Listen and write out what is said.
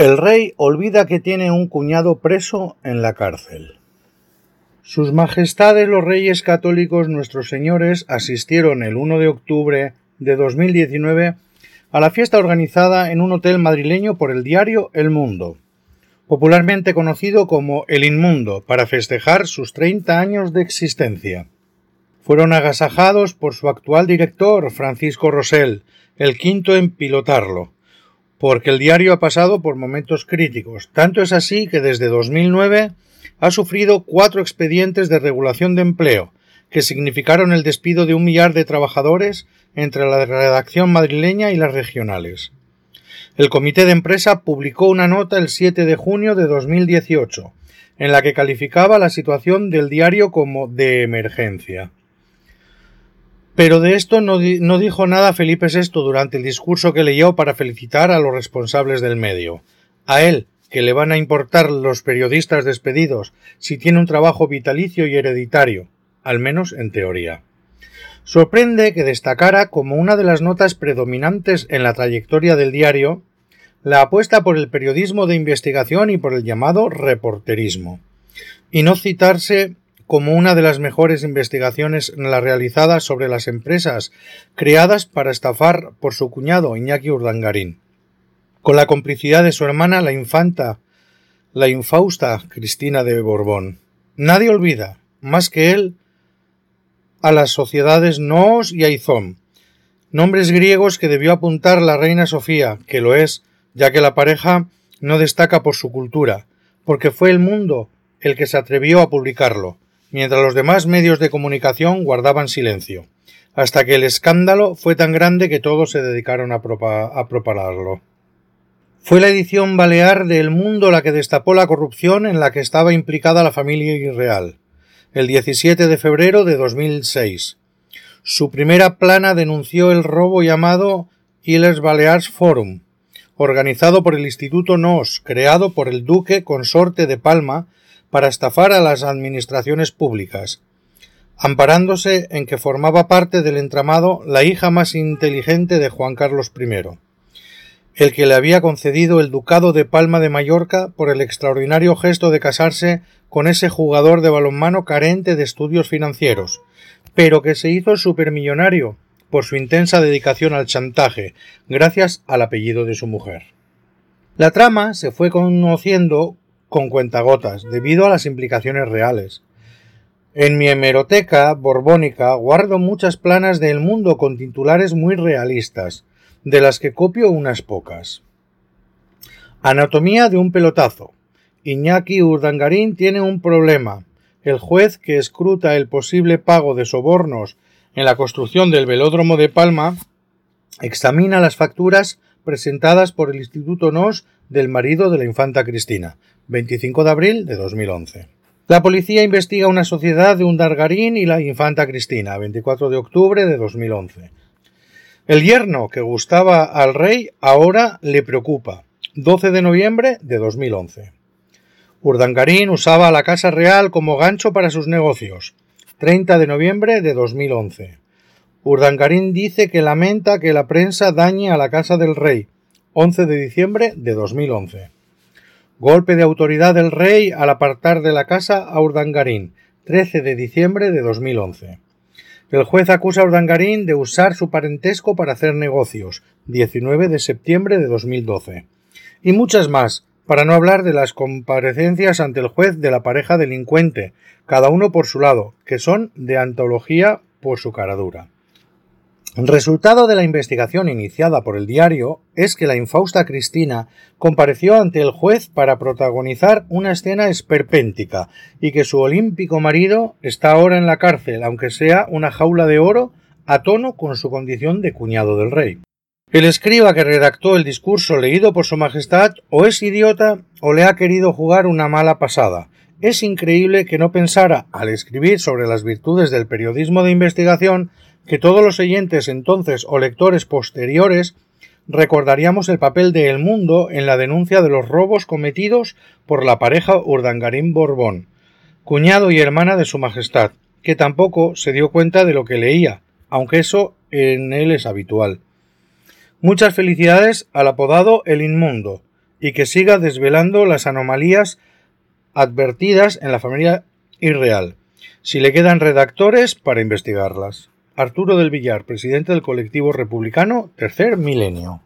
El rey olvida que tiene un cuñado preso en la cárcel. Sus majestades los reyes católicos nuestros señores asistieron el 1 de octubre de 2019 a la fiesta organizada en un hotel madrileño por el diario El Mundo, popularmente conocido como El Inmundo, para festejar sus 30 años de existencia. Fueron agasajados por su actual director, Francisco Rosell, el quinto en pilotarlo, porque el diario ha pasado por momentos críticos. Tanto es así que desde 2009 ha sufrido cuatro expedientes de regulación de empleo, que significaron el despido de un millar de trabajadores entre la redacción madrileña y las regionales. El comité de empresa publicó una nota el 7 de junio de 2018, en la que calificaba la situación del diario como de emergencia. Pero de esto no, no, dijo nada Felipe VI durante el discurso que leyó para felicitar a los responsables del medio. A él, que le van a importar los periodistas despedidos si tiene un trabajo vitalicio y hereditario, al menos en teoría. Sorprende que destacara como una de las notas predominantes en la trayectoria del diario la apuesta por el periodismo de investigación y por el llamado reporterismo, y no citarse como una de las mejores investigaciones realizadas sobre las empresas creadas para estafar por su cuñado Iñaki Urdangarín. Con la complicidad de su hermana, la infanta, la infausta Cristina de Borbón. Nadie olvida, más que él, a las sociedades Noos y Aizón, nombres griegos que debió apuntar la reina Sofía, que lo es, ya que la pareja no destaca por su cultura, porque fue el mundo el que se atrevió a publicarlo, mientras los demás medios de comunicación guardaban silencio, hasta que el escándalo fue tan grande que todos se dedicaron a, propagarlo. Fue la edición balear de El Mundo la que destapó la corrupción en la que estaba implicada la familia irreal, el 17 de febrero de 2006. Su primera plana denunció el robo llamado Illes Balears Forum, organizado por el Instituto NOS, creado por el duque consorte de Palma para estafar a las administraciones públicas, amparándose en que formaba parte del entramado la hija más inteligente de Juan Carlos I, el que le había concedido el ducado de Palma de Mallorca por el extraordinario gesto de casarse con ese jugador de balonmano carente de estudios financieros, pero que se hizo supermillonario por su intensa dedicación al chantaje, gracias al apellido de su mujer. La trama se fue conociendo con cuentagotas, debido a las implicaciones reales. En mi hemeroteca borbónica guardo muchas planas del mundo con titulares muy realistas, de las que copio unas pocas. Anatomía de un pelotazo. Iñaki Urdangarín tiene un problema. El juez que escruta el posible pago de sobornos en la construcción del velódromo de Palma examina las facturas presentadas por el Instituto NOS del marido de la infanta Cristina, 25 de abril de 2011. La policía investiga una sociedad de un Dargarín y la infanta Cristina, 24 de octubre de 2011. El yerno que gustaba al rey ahora le preocupa, 12 de noviembre de 2011. Urdangarín usaba la Casa Real como gancho para sus negocios, 30 de noviembre de 2011. Urdangarín dice que lamenta que la prensa dañe a la Casa del Rey, 11 de diciembre de 2011. Golpe de autoridad del rey al apartar de la casa a Urdangarín, 13 de diciembre de 2011. El juez acusa a Urdangarín de usar su parentesco para hacer negocios, 19 de septiembre de 2012. Y muchas más, para no hablar de las comparecencias ante el juez de la pareja delincuente, cada uno por su lado, que son de antología por su caradura. El resultado de la investigación iniciada por el diario es que la infausta Cristina compareció ante el juez para protagonizar una escena esperpéntica y que su olímpico marido está ahora en la cárcel, aunque sea una jaula de oro, a tono con su condición de cuñado del rey. El escriba que redactó el discurso leído por su Majestad o es idiota o le ha querido jugar una mala pasada. Es increíble que no pensara, al escribir sobre las virtudes del periodismo de investigación, que todos los oyentes entonces o lectores posteriores recordaríamos el papel de El Mundo en la denuncia de los robos cometidos por la pareja Urdangarín Borbón, cuñado y hermana de Su Majestad, que tampoco se dio cuenta de lo que leía, aunque eso en él es habitual. Muchas felicidades al apodado El Inmundo, y que siga desvelando las anomalías advertidas en la familia irreal, si le quedan redactores para investigarlas. Arturo del Villar, presidente del colectivo republicano Tercer Milenio.